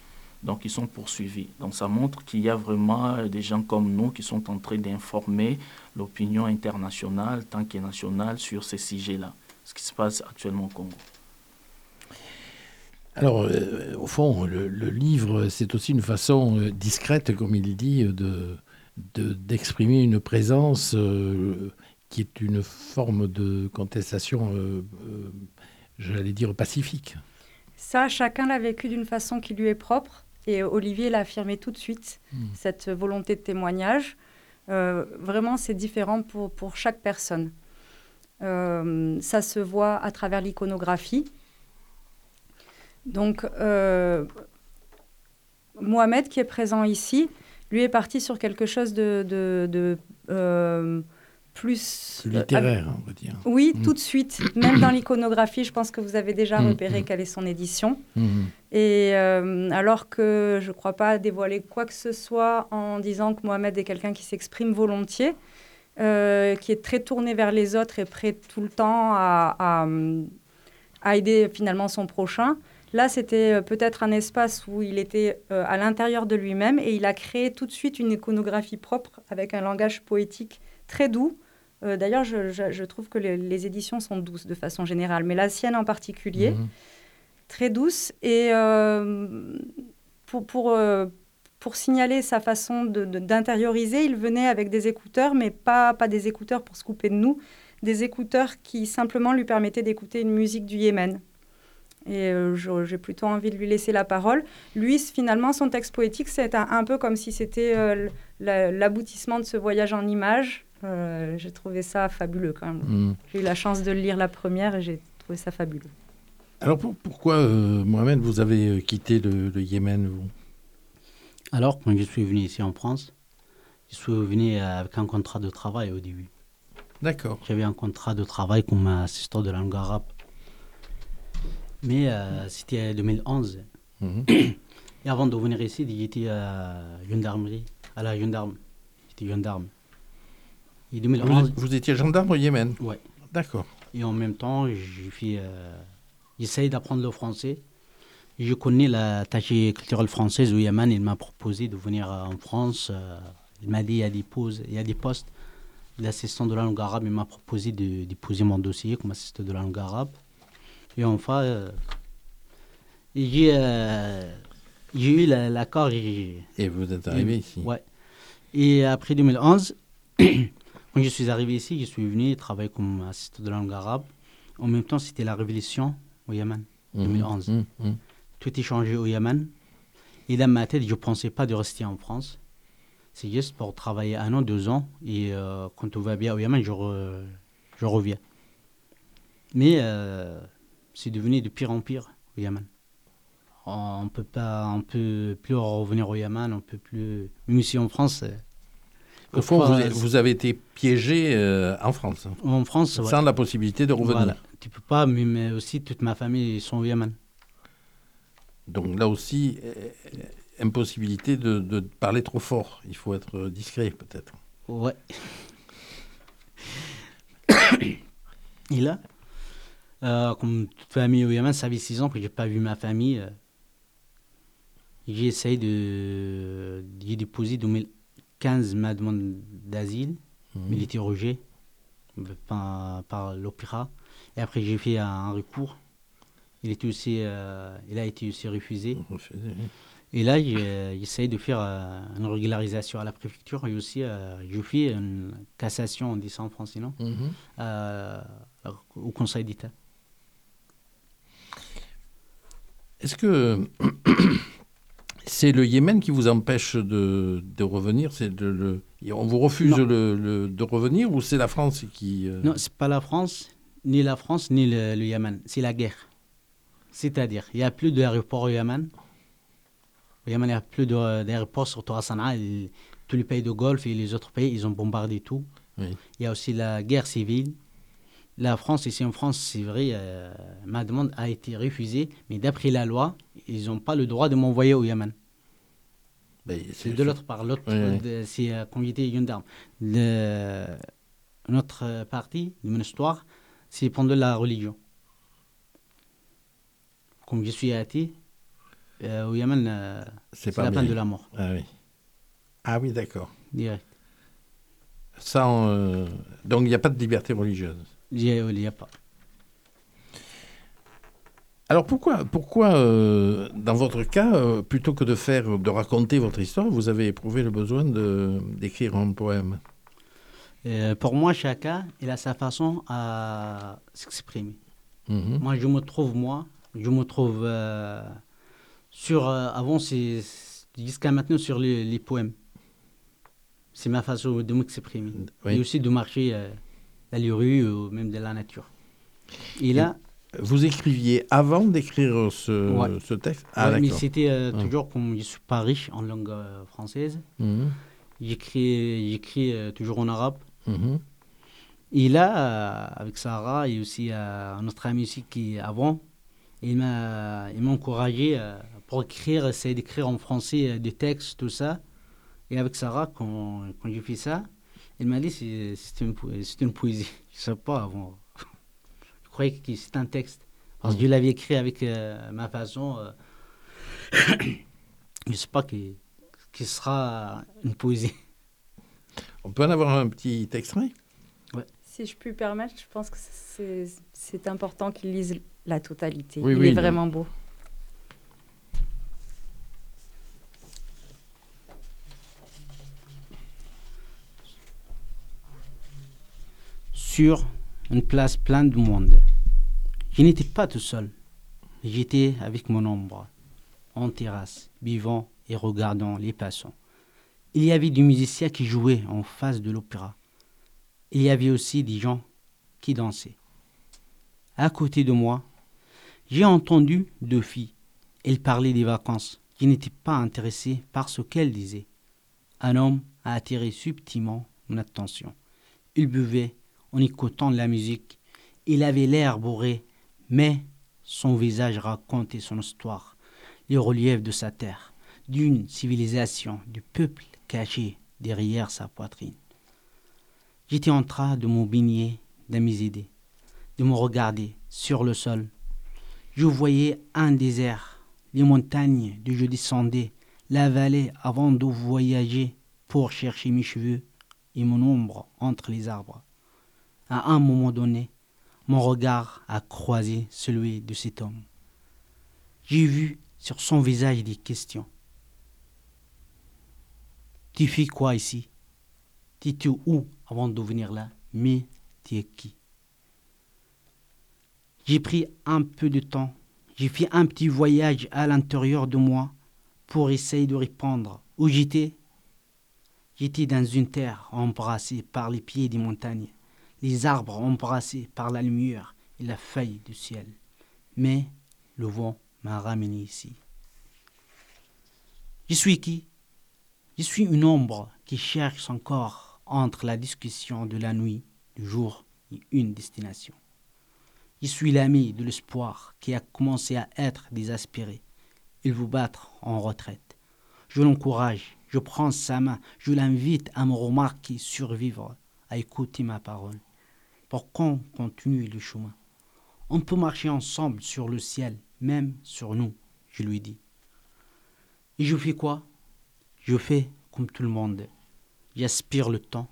Donc ils sont poursuivis. Donc ça montre qu'il y a vraiment des gens comme nous qui sont en train d'informer l'opinion internationale tant que nationale sur ces sujets-là, ce qui se passe actuellement au Congo. Alors, euh, au fond, le, livre, c'est aussi une façon euh, discrète, comme il dit, de, d'exprimer une présence euh, qui est une forme de contestation, j'allais dire, pacifique. Ça, chacun l'a vécu d'une façon qui lui est propre. Et Olivier l'a affirmé tout de suite, hmm. cette volonté de témoignage. Euh, vraiment, c'est différent pour, pour, chaque personne. Euh, ça se voit à travers l'iconographie. Donc, euh, Mohamed, qui est présent ici, lui est parti sur quelque chose de, de, de plus... littéraire, on va dire. Oui, mm. tout de suite. Même dans l'iconographie, je pense que vous avez déjà mm, repéré mm. quelle est son édition. Et euh, alors que je ne crois pas dévoiler quoi que ce soit en disant que Mohamed est quelqu'un qui s'exprime volontiers, euh, qui est très tourné vers les autres et prêt tout le temps à, à, aider finalement son prochain. Là, c'était euh, peut-être un espace où il était à l'intérieur de lui-même et il a créé tout de suite une iconographie propre avec un langage poétique très doux, euh, d'ailleurs, je, trouve que les, éditions sont douces de façon générale, mais la sienne en particulier, mhm. très douce. Et euh, pour, pour, euh, pour, signaler sa façon d'intérioriser, il venait avec des écouteurs, mais pas, pas des écouteurs pour se couper de nous, des écouteurs qui simplement lui permettaient d'écouter une musique du Yémen. Et j'ai plutôt envie de lui laisser la parole. Lui, finalement, son texte poétique, c'est un, peu comme si c'était l'aboutissement de ce voyage en images euh, j'ai trouvé ça fabuleux quand même. Mm. J'ai eu la chance de le lire la première et j'ai trouvé ça fabuleux. Alors pourquoi, euh, Mohamed, vous avez euh, quitté le, Yémen vous? Alors, quand je suis venu ici en France, je suis venu avec un contrat de travail au début. D'accord. J'avais un contrat de travail comme assistant de langue arabe. Mais c'était en 2011. Mhm. [COUGHS] Et avant de venir ici, j'étais à gendarmerie, à la gendarme. J'étais gendarme. Vous, étiez gendarme au Yémen Oui. D'accord. Et en même temps, euh, j'essaye d'apprendre le français. Je connais la tâche culturelle française au Yémen. Il m'a proposé de venir en France. Euh, il m'a dit il y a des, il y a des postes d'assistant de la langue arabe. Il m'a proposé de déposer mon dossier comme assistant de la langue arabe. Et enfin, euh, j'ai eu l'accord. Et, vous êtes arrivé ici Ouais. Et après 2011, quand [COUGHS] je suis arrivé ici, je suis venu travailler comme assistant de langue arabe. En même temps, c'était la révolution au Yémen, 2011. Mhm, mhm. Tout est changé au Yémen. Et dans ma tête, je ne pensais pas de rester en France. C'est juste pour travailler un an, deux ans. Et euh, quand tout va bien au Yémen, je, re- je reviens. Mais euh, c'est devenu de pire en pire au Yémen. On ne peut pas, on peut plus revenir au Yémen, on peut plus. Même ici en France. euh, Au fond, vous, avez- vous avez été piégé euh, en France, hein, En France, ouais. sans la possibilité de revenir. Voilà. Tu peux pas, mais, mais aussi toute ma famille ils sont au Yémen. Donc là aussi, euh, impossibilité de, de parler trop fort. Il faut être discret, peut-être. Ouais. [COUGHS] Et là, euh, comme toute famille au Yémen, ça fait six ans que j'ai pas vu ma famille. euh, j'ai essayé de. J'ai déposé en 2015 ma demande d'asile, mais il était rejeté par, par l'opéra. Et après, j'ai fait un recours. Il, était aussi, euh, il a été aussi refusé. Et là, j'ai- j'essaye de faire euh, une régularisation à la préfecture et aussi euh, je fais une cassation, on dit ça en français, non? Mhm. Euh, Au Conseil d'État. Est-ce que [CLEARS THROAT] c'est le Yémen qui vous empêche de, de revenir? C'est de, le, On vous refuse le, le- de revenir ou c'est la France qui... euh, Non, c'est pas la France, ni la France, ni le, le Yémen. C'est la guerre. C'est-à-dire, il n'y a plus d'aéroport au Yémen. Au Yémen, il n'y a plus d'aéroport, surtout à Sanaa. Tous les pays de Golfe et les autres pays, ils ont bombardé tout. Oui. Il y a aussi la guerre civile. La France, ici en France, c'est vrai, euh, ma demande a été refusée, mais d'après la loi, ils n'ont pas le droit de m'envoyer au Yémen. ben, C'est de l'autre part. L'autre, Oui, oui. de- c'est euh, quand j'étais gendarme. Le, notre euh, partie de mon histoire, c'est pendant la religion. Comme je suis athée, euh, au Yémen, C'est la peine de la mort, Ah oui. Ah oui, d'accord. direct. Donc il n'y a pas de liberté religieuse. Il n'y a, il y a pas. Alors pourquoi, pourquoi euh, dans votre cas, euh, plutôt que de faire, de raconter votre histoire, vous avez éprouvé le besoin de d'écrire un poème? Euh, pour moi, chacun, il a sa façon à s'exprimer. Mhm. Moi, je me trouve, moi, je me trouve sur. avant, c'est jusqu'à maintenant sur les, les poèmes. C'est ma façon de m'exprimer. Oui. Et aussi de marcher dans les rues ou même dans la nature. Et là, Vous écriviez avant d'écrire ce, Ouais. ce texte? Ah ouais, mais c'était euh, Ah. toujours comme je suis pas riche en langue euh, française, Mhm. j'écris, j'écris euh, toujours en arabe. Mhm. Et là, avec Sarah et aussi notre ami aussi qui est avant, il m'a, il m'a encouragé pour écrire, essayer d'écrire en français des textes, tout ça. Et avec Sarah, quand, quand j'ai fait ça, il m'a dit c'est, une, une poésie. [LAUGHS] Je ne sais pas avant. [LAUGHS] Je croyais que c'est un texte. Parce que je l'avais écrit avec euh, ma façon. euh, [COUGHS] je ne sais pas qui, qui sera une poésie. On peut en avoir un petit extrait? Si je puis permettre, je pense que c'est c'est important qu'ils lisent la totalité. Oui, Il oui, est vraiment beau. Sur une place pleine de monde. Je n'étais pas tout seul. J'étais avec mon ombre, en terrasse, buvant et regardant les passants. Il y avait des musiciens qui jouaient en face de l'opéra. Il y avait aussi des gens qui dansaient. À côté de moi, j'ai entendu deux filles. Elles parlaient des vacances. Je n'étais pas intéressé par ce qu'elles disaient. Un homme a attiré subtilement mon attention. Il buvait en écoutant la musique. Il avait l'air bourré, mais son visage racontait son histoire, les reliefs de sa terre, d'une civilisation, du peuple caché derrière sa poitrine. J'étais en train de me baigner dans mes idées, de me regarder sur le sol. Je voyais un désert, les montagnes d'où je descendais, la vallée avant de voyager pour chercher mes cheveux et mon ombre entre les arbres. À un moment donné, mon regard a croisé celui de cet homme. J'ai vu sur son visage des questions. Tu fais quoi ici? Tu étais où avant de venir là? Mais tu es qui? J'ai pris un peu de temps. J'ai fait un petit voyage à l'intérieur de moi pour essayer de répondre. Où j'étais? J'étais dans une terre embrassée par les pieds des montagnes, les arbres embrassés par la lumière et la feuille du ciel. Mais le vent m'a ramené ici. Je suis qui? Je suis une ombre qui cherche son corps entre la discussion de la nuit, du jour et une destination. Je suis l'ami de l'espoir qui a commencé à être désaspéré. Il veut battre en retraite. Je l'encourage je prends sa main, je l'invite à me remarquer, survivre, à écouter ma parole. Pour qu'on continue le chemin. On peut marcher ensemble sur le ciel, même sur nous, je lui dis. Et je fais quoi? Je fais comme tout le monde. J'aspire le temps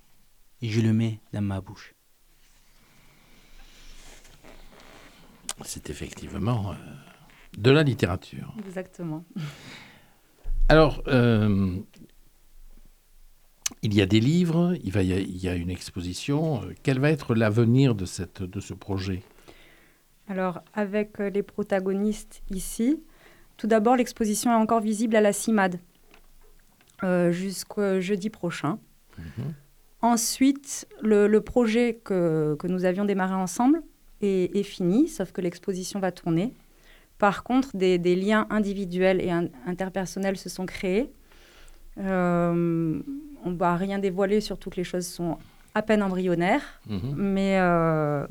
et je le mets dans ma bouche. C'est effectivement euh, de la littérature. Exactement. Alors, euh, il y a des livres, il, va, il y a une exposition. Quel va être l'avenir de, cette, de ce projet? Alors, avec euh, les protagonistes ici, tout d'abord, l'exposition est encore visible à la CIMAD euh, jusqu'au jeudi prochain. Mhm. Ensuite, le, projet que, que, nous avions démarré ensemble est, fini, sauf que l'exposition va tourner. Par contre, des, des liens individuels et interpersonnels se sont créés. Euh, on ne va rien dévoiler, surtout que les choses sont à peine embryonnaires, mhm. mais, euh,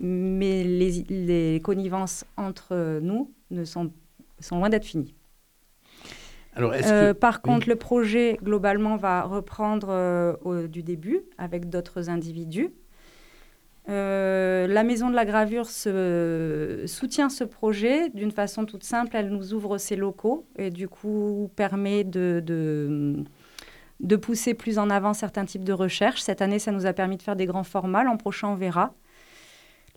mais les, connivences entre nous ne sont, sont loin d'être finies. Alors, euh, par contre, le projet, globalement, va reprendre euh, au, du début avec d'autres individus. la Maison de la Gravure se, soutient ce projet d'une façon toute simple. Elle nous ouvre ses locaux et du coup permet de de pousser plus en avant certains types de recherches. Cette année, ça nous a permis de faire des grands formats. L'an prochain, on verra.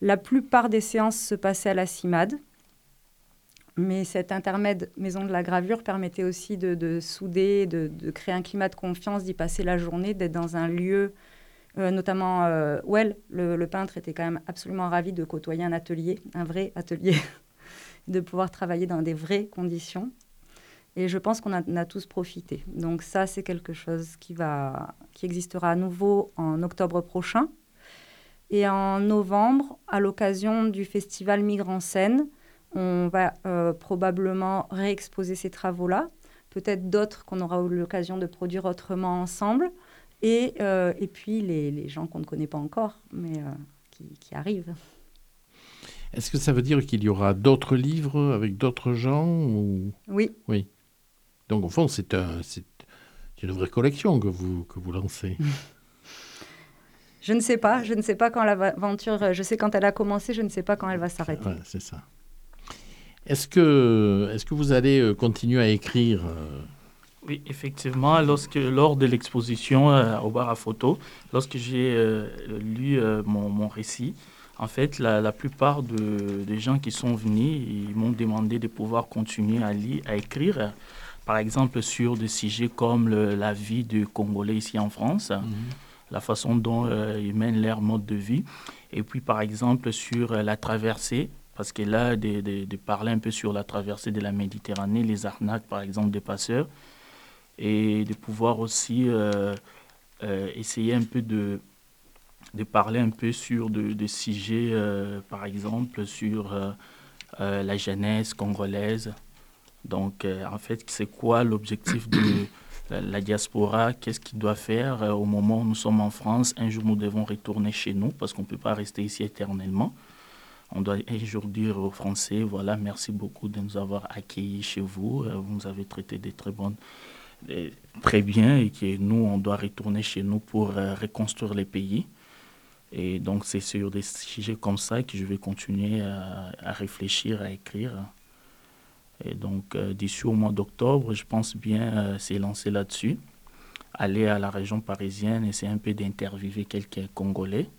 La plupart des séances se passaient à la CIMAD. Mais cet intermède Maison de la Gravure permettait aussi de, souder, de, créer un climat de confiance, d'y passer la journée, d'être dans un lieu, euh, notamment euh, Well, le, le, peintre, était quand même absolument ravi de côtoyer un atelier, un vrai atelier, [LAUGHS] de pouvoir travailler dans des vraies conditions. Et je pense qu'on a, a, tous profité. Donc ça, c'est quelque chose qui, va, qui existera à nouveau en octobre prochain. Et en novembre, à l'occasion du festival Migre en scène, on va euh, probablement réexposer ces travaux-là. Peut-être d'autres qu'on aura eu l'occasion de produire autrement ensemble. Et, euh, et puis les, les gens qu'on ne connaît pas encore, mais euh, qui, qui arrivent. Est-ce que ça veut dire qu'il y aura d'autres livres avec d'autres gens ou... Oui. Oui. Donc, au fond, c'est un, une vraie collection que vous, que vous lancez. Je ne sais pas. Je ne sais pas quand l'aventure. Je sais quand elle a commencé. Je ne sais pas quand elle va s'arrêter. c'est ça. Est-ce que, est que vous allez euh, continuer à écrire euh? Oui, effectivement. Lorsque, lors de l'exposition euh, au bar à photo, lorsque j'ai lu mon, mon, récit, en fait, la, la plupart de, des gens qui sont venus, ils m'ont demandé de pouvoir continuer à, lire, à écrire par exemple sur des sujets comme la vie du Congolais ici en France, mhm. la façon dont euh, ils mènent leur mode de vie, et puis par exemple sur euh, la traversée, parce que là, de, de, parler un peu sur la traversée de la Méditerranée, les arnaques par exemple des passeurs, et de pouvoir aussi euh, essayer un peu de, de parler un peu sur des sujets, par exemple sur la jeunesse congolaise, donc, euh, en fait, c'est quoi l'objectif de la, diaspora? Qu'est-ce qu'il doit faire euh, au moment où nous sommes en France? Un jour, nous devons retourner chez nous parce qu'on ne peut pas rester ici éternellement. On doit un jour dire aux Français, voilà, merci beaucoup de nous avoir accueillis chez vous. Euh, vous nous avez traité des très bonnes, très bien et que nous, on doit retourner chez nous pour reconstruire les pays. Et donc, c'est sur des sujets comme ça que je vais continuer à réfléchir, à écrire. Et donc, euh, d'ici au mois d'octobre, je pense bien euh, s'élancer là-dessus, aller à la région parisienne, essayer un peu d'interviewer quelques Congolais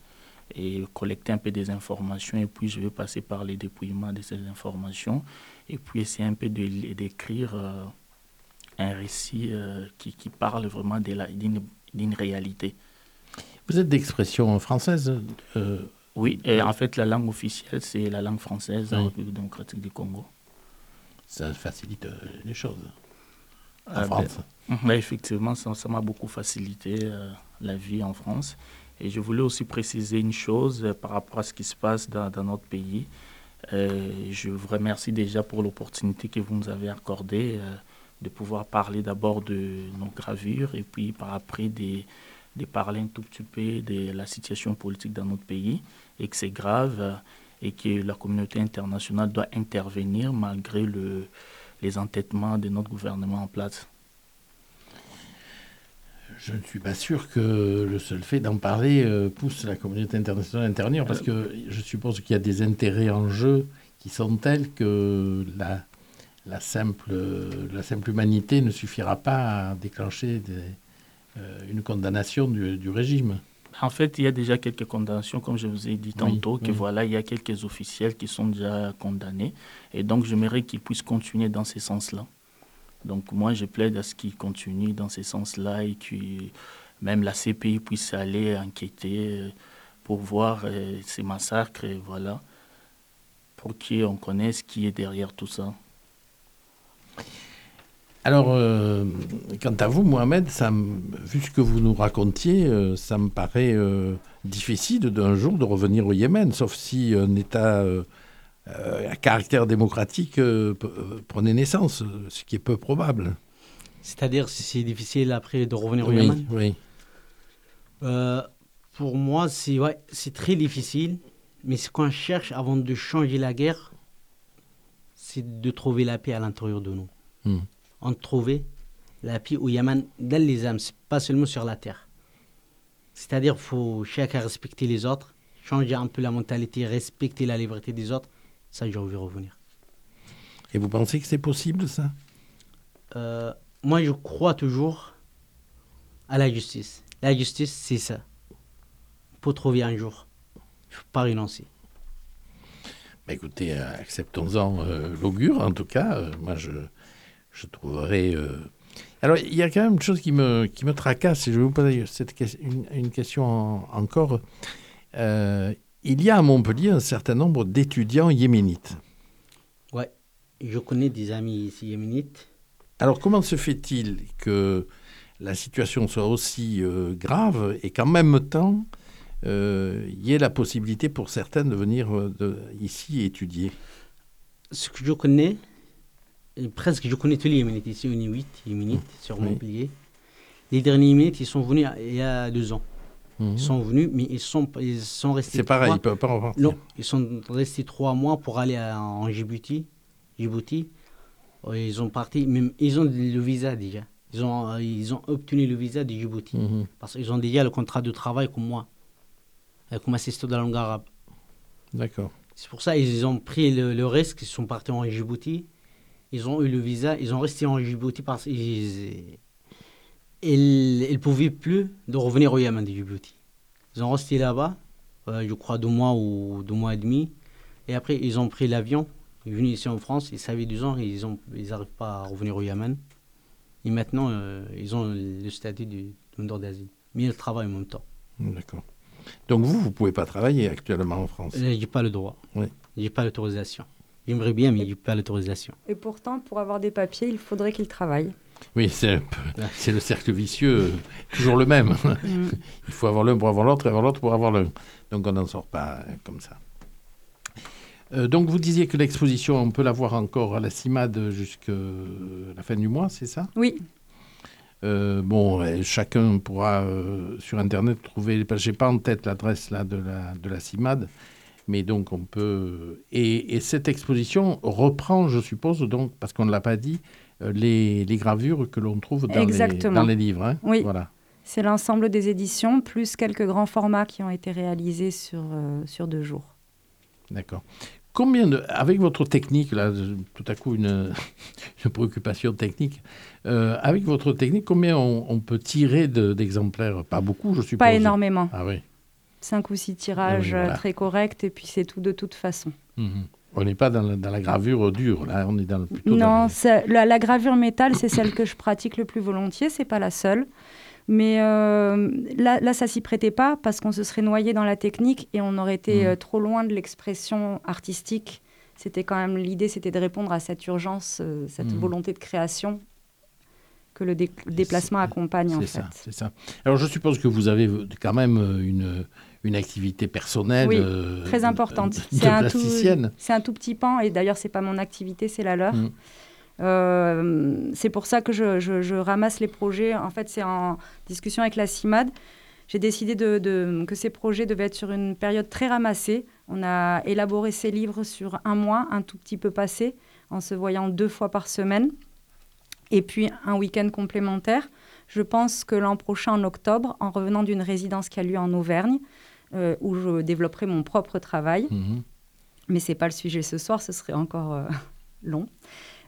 et collecter un peu des informations. Et puis, je vais passer par les dépouillements de ces informations et puis essayer un peu d'écrire euh, un récit qui, qui, parle vraiment d'une réalité. Vous êtes d'expression française Oui, et en fait, la langue officielle, c'est la langue française en République démocratique du Congo. Ça facilite les choses en ah, France. [LAUGHS] Ben, effectivement, ça m'a beaucoup facilité la vie en France. Et je voulais aussi préciser une chose euh, par rapport à ce qui se passe dans, notre pays. Euh, je vous remercie déjà pour l'opportunité que vous nous avez accordée euh, de pouvoir parler d'abord de nos gravures et puis par après de, parler un tout petit peu de la situation politique dans notre pays et que c'est grave et que la communauté internationale doit intervenir malgré le, les entêtements de notre gouvernement en place je ne suis pas sûr que le seul fait d'en parler euh, pousse la communauté internationale à intervenir, parce que je suppose qu'il y a des intérêts en jeu qui sont tels que la, la, simple, la simple humanité ne suffira pas à déclencher euh, une condamnation du, régime. En fait, il y a déjà quelques condamnations, comme je vous ai dit tantôt, que voilà, il y a quelques officiels qui sont déjà condamnés. Et donc, j'aimerais qu'ils puissent continuer dans ce sens-là. Donc moi, je plaide à ce qu'il continue dans ce sens-là et que même la CPI puisse aller enquêter euh, pour voir euh, ces massacres, et voilà, pour qu'on connaisse qui est derrière tout ça. Alors, euh, quant à vous, Mohamed, ça, vu ce que vous nous racontiez, ça me paraît difficile d'un jour de revenir au Yémen, sauf si un État euh, un caractère démocratique euh, euh, prenait naissance, ce qui est peu probable. C'est-à-dire si c'est difficile après de revenir au Yémen? Oui. pour moi, c'est ouais, très difficile. Mais ce qu'on cherche avant de changer la guerre, c'est de trouver la paix à l'intérieur de nous. Hmm. On trouver la paix au Yémen dans les âmes, pas seulement sur la terre. C'est-à-dire qu'il faut chacun respecter les autres, changer un peu la mentalité, respecter la liberté des autres ça, j'ai envie de revenir. Et vous pensez que c'est possible, ça? Euh, Moi, je crois toujours à la justice. La justice, c'est ça. Pour trouver un jour. Il ne faut pas renoncer. Bah, écoutez, euh, acceptons-en euh, l'augure, en tout cas. moi, je, je trouverai... Alors, il y a quand même une chose qui me, qui me tracasse, et je vais vous poser cette, une, une question encore il y a à Montpellier un certain nombre d'étudiants yéménites. Oui, je connais des amis ici yéménites. Alors comment se fait-il que la situation soit aussi euh, grave et qu'en même temps, euh, il y ait la possibilité pour certains de venir euh, ici étudier? Ce que je connais, presque je connais tous les yéménites ici, on est 8 yéménites sur Montpellier. Les derniers yéménites, ils sont venus il y a deux ans. Ils sont venus, mais ils sont, ils sont restés. C'est pareil, ils ne peuvent pas repartir. Non, ils sont restés trois mois pour aller en Djibouti. Djibouti. Ils ont parti, même, ils ont le visa déjà. Ils ont, ils ont obtenu le visa de Djibouti. Mhm. Parce qu'ils ont déjà le contrat de travail comme moi, euh, comme assistant de la langue arabe. D'accord. C'est pour ça qu'ils ont pris le, risque, ils sont partis en Djibouti. Ils ont eu le visa, ils ont resté en Djibouti parce qu'ils ils ne pouvaient plus de revenir au Yémen de Djibouti. Ils ont resté là-bas, euh, je crois deux mois ou deux mois et demi. Et après, ils ont pris l'avion, ils sont venus ici en France, ils savaient deux ans, ils n'arrivent ils pas à revenir au Yémen. Et maintenant, euh, ils ont le statut de demandeur d'asile. Mais ils travaillent en même temps. D'accord. Donc vous, vous ne pouvez pas travailler actuellement en France? Je n'ai pas le droit. Oui. Je n'ai pas l'autorisation. J'aimerais bien, mais je n'ai pas l'autorisation. Et pourtant, pour avoir des papiers, il faudrait qu'ils travaillent. Oui, c'est le cercle vicieux, toujours le même. Mm. [LAUGHS] Il faut avoir l'un pour avoir l'autre et avoir l'autre pour avoir l'un. Donc on n'en sort pas comme ça. Euh, donc vous disiez que l'exposition, on peut la voir encore à la CIMAD jusqu'à la fin du mois, c'est ça? Oui. Euh, bon, chacun pourra euh, sur Internet trouver. Je n'ai pas en tête l'adresse là de la, de la CIMAD, mais donc on peut. Et, et cette exposition reprend, je suppose, donc, parce qu'on ne l'a pas dit, euh, les, gravures que l'on trouve dans les, dans les, livres. Hein. oui. Voilà. C'est l'ensemble des éditions, plus quelques grands formats qui ont été réalisés sur, euh, sur deux jours. D'accord. Combien de, avec votre technique, là, tout à coup [LAUGHS] une, préoccupation technique, euh, avec votre technique, combien on, peut tirer d'exemplaires? Pas beaucoup, je suppose. Pas énormément. Ah oui. Cinq ou six tirages ah très corrects, et puis c'est tout de toute façon. Mhm. On n'est pas dans la, gravure dure, là, on est dans, plutôt Non, la, la, gravure métal, c'est celle que je pratique le plus volontiers, c'est pas la seule. Mais euh, là, là, ça s'y prêtait pas parce qu'on se serait noyé dans la technique et on aurait été mm. euh, trop loin de l'expression artistique. C'était quand même l'idée, c'était de répondre à cette urgence, euh, cette mm. volonté de création que le déplacement accompagne en fait. C'est ça. Alors je suppose que vous avez quand même une, une activité personnelle oui, très importante. C'est un, un, tout petit pan et d'ailleurs c'est pas mon activité, c'est la leur. Mm. Euh, c'est pour ça que je, ramasse les projets. En fait, c'est en discussion avec la CIMAD. J'ai décidé de, que ces projets devaient être sur une période très ramassée. On a élaboré ces livres sur un mois, un tout petit peu passé, en se voyant deux fois par semaine. Et puis un week-end complémentaire. Je pense que l'an prochain, en octobre, en revenant d'une résidence qui a lieu en Auvergne, euh, où je développerai mon propre travail. Mhm. Mais ce n'est pas le sujet ce soir, ce serait encore euh, [LAUGHS] long.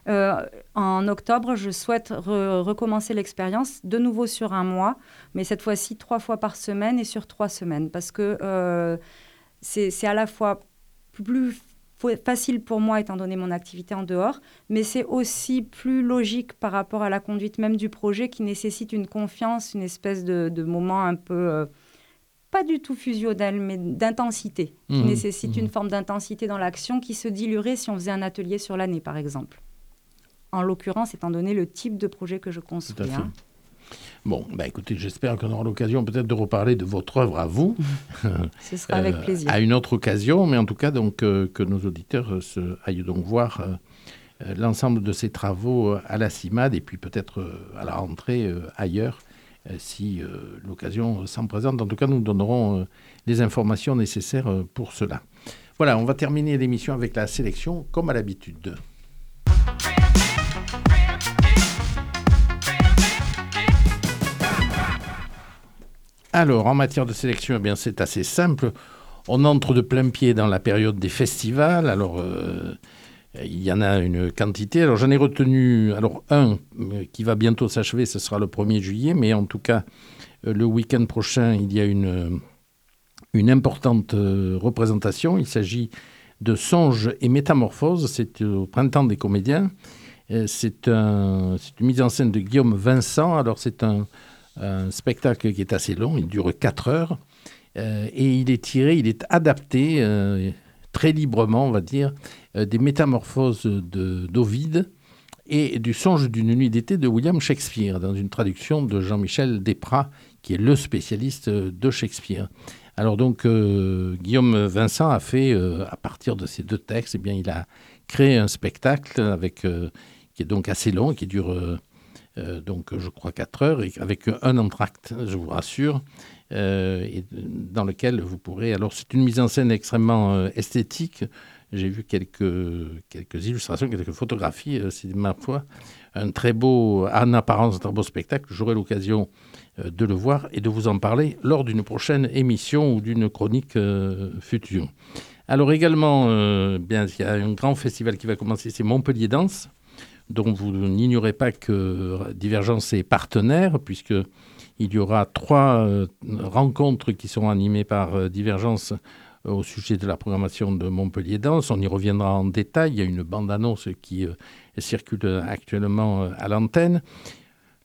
Euh, en octobre, je souhaite recommencer l'expérience de nouveau sur un mois, mais cette fois-ci trois fois par semaine et sur trois semaines, parce que c'est à la fois plus facile pour moi étant donné mon activité en dehors, mais c'est aussi plus logique par rapport à la conduite même du projet qui nécessite une confiance, une espèce de, moment un peu... Euh, pas du tout fusionnel, mais d'intensité, qui mmh. nécessite mmh. une forme d'intensité dans l'action qui se diluerait si on faisait un atelier sur l'année, par exemple en l'occurrence, étant donné le type de projet que je construis. Hein. Bon, bah écoutez, j'espère qu'on aura l'occasion peut-être de reparler de votre œuvre à vous. [LAUGHS] Ce sera avec euh, plaisir. À une autre occasion, mais en tout cas, donc, euh, que nos auditeurs se, aillent donc voir euh, l'ensemble de ces travaux à la CIMAD et puis peut-être à la rentrée ailleurs, si l'occasion s'en présente. En tout cas, nous donnerons les informations nécessaires pour cela. Voilà, on va terminer l'émission avec la sélection, comme à l'habitude. Alors, en matière de sélection, eh c'est assez simple. On entre de plein pied dans la période des festivals. Alors, euh, il y en a une quantité. Alors, j'en ai retenu alors un euh, qui va bientôt s'achever, ce sera le 1er juillet, mais en tout cas, euh, le week-end prochain, il y a une, une importante représentation. Il s'agit de Songes et Métamorphoses. C'est au printemps des comédiens. C'est un, une mise en scène de Guillaume Vincent. Alors, c'est un spectacle qui est assez long, il dure 4 heures, euh, et il est tiré, il est adapté euh, très librement, on va dire, euh, des métamorphoses d'Ovide et du songe d'une nuit d'été de William Shakespeare, dans une traduction de Jean-Michel Desprats, qui est le spécialiste de Shakespeare. Alors donc, Guillaume Vincent a fait, à partir de ces deux textes, eh bien, il a créé un spectacle avec, qui est donc assez long, qui dure euh, donc je crois 4 heures, avec un entracte, je vous rassure, euh, et dans lequel vous pourrez... Alors c'est une mise en scène extrêmement euh, esthétique. J'ai vu quelques, quelques illustrations, quelques photographies, c'est ma foi un très beau, en apparence, un très beau spectacle. J'aurai l'occasion de le voir et de vous en parler lors d'une prochaine émission ou d'une chronique future. Alors également, bien, il y a un grand festival qui va commencer, c'est Montpellier Danse dont vous n'ignorez pas que Divergence est partenaire, puisqu'il y aura trois euh, rencontres qui seront animées par euh, Divergence euh, au sujet de la programmation de Montpellier Danse. On y reviendra en détail. Il y a une bande-annonce qui circule actuellement à l'antenne.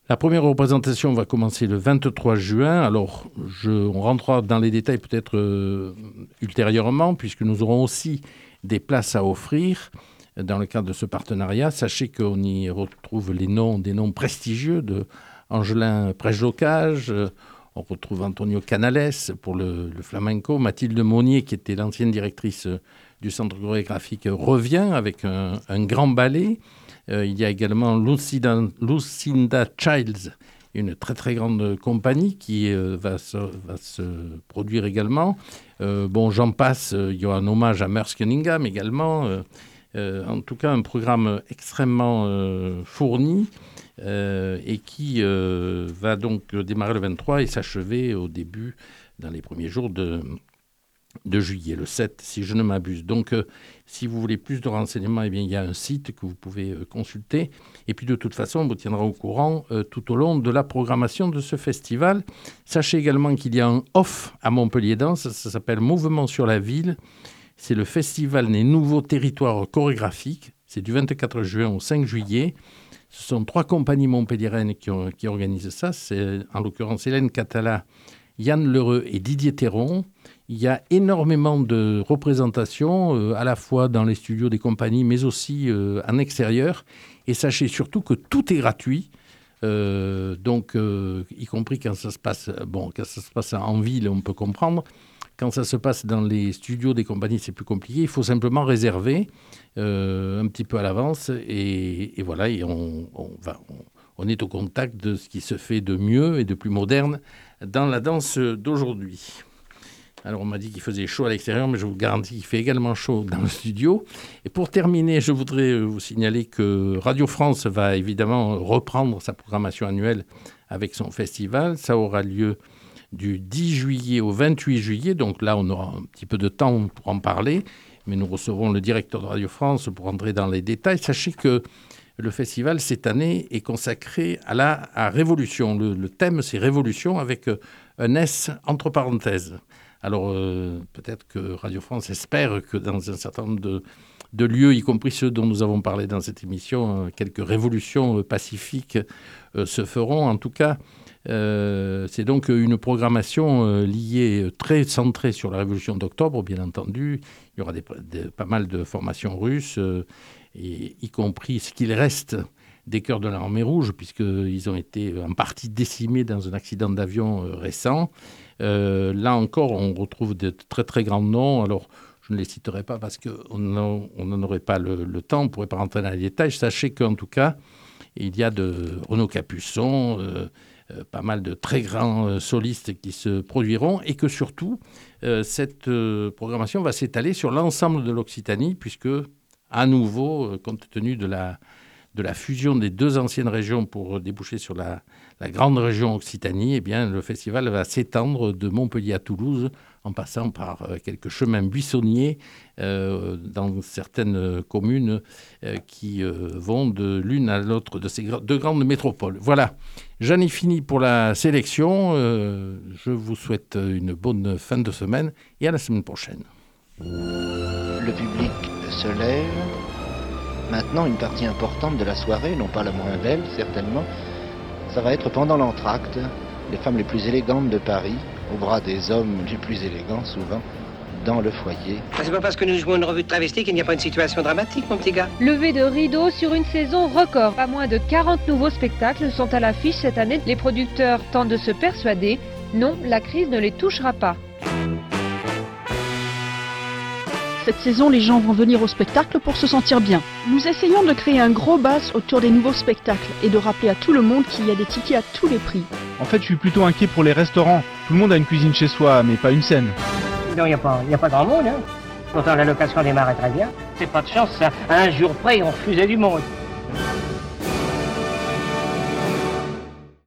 La première représentation va commencer le 23 juin. Alors, je, on rentrera dans les détails peut-être ultérieurement, puisque nous aurons aussi des places à offrir dans le cadre de ce partenariat. Sachez qu'on y retrouve les noms, des noms prestigieux de Angelin Prejocage, on retrouve Antonio Canales pour le, flamenco, Mathilde Monnier, qui était l'ancienne directrice du centre chorégraphique, revient avec un, grand ballet. Euh, il y a également Lucinda, Lucinda, Childs, une très très grande compagnie qui euh, va, se, produire également. Euh, bon, j'en passe, il y aura un hommage à Merce Cunningham également. Euh, en tout cas un programme extrêmement euh, fourni euh, et qui va donc démarrer le 23 et s'achever au début, dans les premiers jours de, juillet, le 7, si je ne m'abuse. Donc, si vous voulez plus de renseignements, eh bien, il y a un site que vous pouvez consulter. Et puis, de toute façon, on vous tiendra au courant tout au long de la programmation de ce festival. Sachez également qu'il y a un off à Montpellier Danse, ça s'appelle Mouvement sur la ville. C'est le festival des nouveaux territoires chorégraphiques. C'est du 24 juin au 5 juillet. Ce sont trois compagnies montpelliéraines qui, qui organisent ça. C'est en l'occurrence Hélène Catala, Yann Lheureux et Didier Théron. Il y a énormément de représentations, euh, à la fois dans les studios des compagnies, mais aussi euh, en extérieur. Et sachez surtout que tout est gratuit. Euh, donc, y compris quand ça se passe, bon, quand ça se passe en ville, on peut comprendre. Quand ça se passe dans les studios des compagnies, c'est plus compliqué. Il faut simplement réserver un petit peu à l'avance. Et, voilà, on, est au contact de ce qui se fait de mieux et de plus moderne dans la danse d'aujourd'hui. Alors on m'a dit qu'il faisait chaud à l'extérieur, mais je vous garantis qu'il fait également chaud dans le studio. Et pour terminer, je voudrais vous signaler que Radio France va évidemment reprendre sa programmation annuelle avec son festival. Ça aura lieu du 10 juillet au 28 juillet. Donc là, on aura un petit peu de temps pour en parler. Mais nous recevrons le directeur de Radio France pour entrer dans les détails. Sachez que le festival, cette année, est consacré à la Révolution. Le, thème, c'est Révolution avec un S entre parenthèses. Alors euh, peut-être que Radio France espère que dans un certain nombre de, lieux, y compris ceux dont nous avons parlé dans cette émission, euh, quelques révolutions euh, pacifiques se feront. En tout cas, c'est donc une programmation liée, très centrée sur la révolution d'octobre, bien entendu. Il y aura pas mal de formations russes, y compris ce qu'il reste des cœurs de l'armée rouge, puisqu'ils ont été en partie décimés dans un accident d'avion récent. Euh, là encore, on retrouve de très très grands noms. Alors, je ne les citerai pas parce qu'on n'en aurait pas le, temps, on ne pourrait pas rentrer dans les détails. Sachez qu'en tout cas, il y a de Renaud Capuçon, euh, euh, pas mal de très grands solistes qui se produiront et que surtout, cette programmation va s'étaler sur l'ensemble de l'Occitanie puisque, à nouveau, compte tenu de la, de la fusion des deux anciennes régions pour déboucher sur la, grande région Occitanie, eh bien, le festival va s'étendre de Montpellier à Toulouse en passant par euh, quelques chemins buissonniers euh, dans certaines communes euh, qui vont de l'une à l'autre de ces deux grandes métropoles. Voilà, j'en ai fini pour la sélection. je vous souhaite une bonne fin de semaine et à la semaine prochaine. Le public se lève. Maintenant, une partie importante de la soirée, non pas la moins belle certainement, ça va être pendant l'entracte, les femmes les plus élégantes de Paris, au bras des hommes les plus élégants souvent, dans le foyer. C'est pas parce que nous jouons une revue de travesti qu'il n'y a pas une situation dramatique, mon petit gars. Levé de rideau sur une saison record. Pas moins de 40 nouveaux spectacles sont à l'affiche cette année. Les producteurs tentent de se persuader. Non, la crise ne les touchera pas. Cette saison, les gens vont venir au spectacle pour se sentir bien. Nous essayons de créer un gros buzz autour des nouveaux spectacles et de rappeler à tout le monde qu'il y a des tickets à tous les prix. En fait, je suis plutôt inquiet pour les restaurants. Tout le monde a une cuisine chez soi, mais pas une scène. Non, il n'y a, pas, a pas grand monde. Hein. Pourtant, la location démarre très bien. C'est pas de chance, ça. un jour près, on fusait du monde.